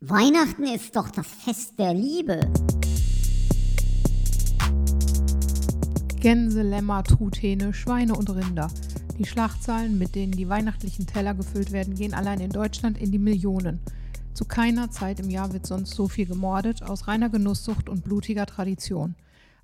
Weihnachten ist doch das Fest der Liebe. Gänse, Lämmer, Truthähne, Schweine und Rinder. Die Schlachtzahlen, mit denen die weihnachtlichen Teller gefüllt werden, gehen allein in Deutschland in die Millionen. Zu keiner Zeit im Jahr wird sonst so viel gemordet, aus reiner Genusssucht und blutiger Tradition.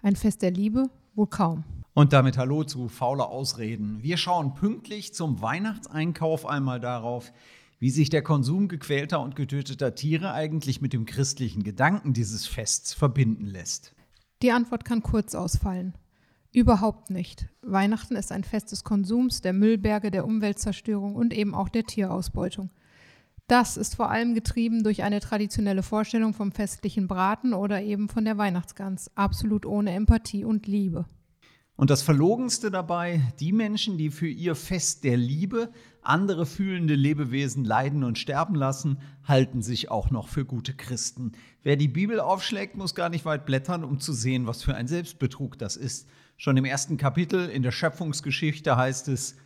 Ein Fest der Liebe? Wohl kaum. Und damit Hallo zu Faule Ausreden. Wir schauen pünktlich zum Weihnachtseinkauf einmal darauf, wie sich der Konsum gequälter und getöteter Tiere eigentlich mit dem christlichen Gedanken dieses Fests verbinden lässt. Die Antwort kann kurz ausfallen. Überhaupt nicht. Weihnachten ist ein Fest des Konsums, der Müllberge, der Umweltzerstörung und eben auch der Tierausbeutung. Das ist vor allem getrieben durch eine traditionelle Vorstellung vom festlichen Braten oder eben von der Weihnachtsgans, absolut ohne Empathie und Liebe. Und das Verlogenste dabei, die Menschen, die für ihr Fest der Liebe andere fühlende Lebewesen leiden und sterben lassen, halten sich auch noch für gute Christen. Wer die Bibel aufschlägt, muss gar nicht weit blättern, um zu sehen, was für ein Selbstbetrug das ist. Schon im ersten Kapitel in der Schöpfungsgeschichte heißt es,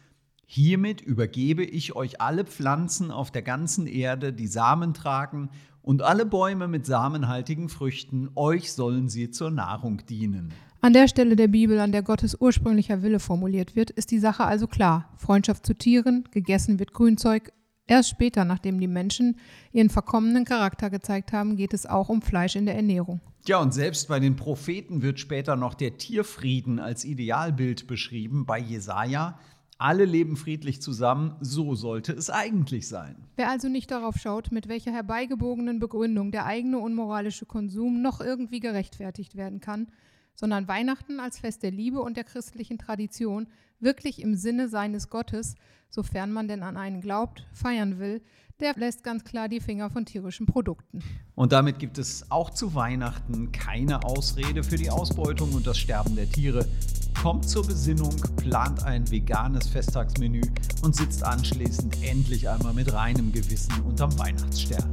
Hiermit übergebe ich euch alle Pflanzen auf der ganzen Erde, die Samen tragen, und alle Bäume mit samenhaltigen Früchten, euch sollen sie zur Nahrung dienen. An der Stelle der Bibel, an der Gottes ursprünglicher Wille formuliert wird, ist die Sache also klar. Freundschaft zu Tieren, gegessen wird Grünzeug. Erst später, nachdem die Menschen ihren verkommenen Charakter gezeigt haben, geht es auch um Fleisch in der Ernährung. Ja, und selbst bei den Propheten wird später noch der Tierfrieden als Idealbild beschrieben. Bei Jesaja alle leben friedlich zusammen, so sollte es eigentlich sein. Wer also nicht darauf schaut, mit welcher herbeigebogenen Begründung der eigene unmoralische Konsum noch irgendwie gerechtfertigt werden kann, sondern Weihnachten als Fest der Liebe und der christlichen Tradition wirklich im Sinne seines Gottes, sofern man denn an einen glaubt, feiern will, der lässt ganz klar die Finger von tierischen Produkten. Und damit gibt es auch zu Weihnachten keine Ausrede für die Ausbeutung und das Sterben der Tiere. Kommt zur Besinnung, plant ein veganes Festtagsmenü und sitzt anschließend endlich einmal mit reinem Gewissen unterm Weihnachtsstern.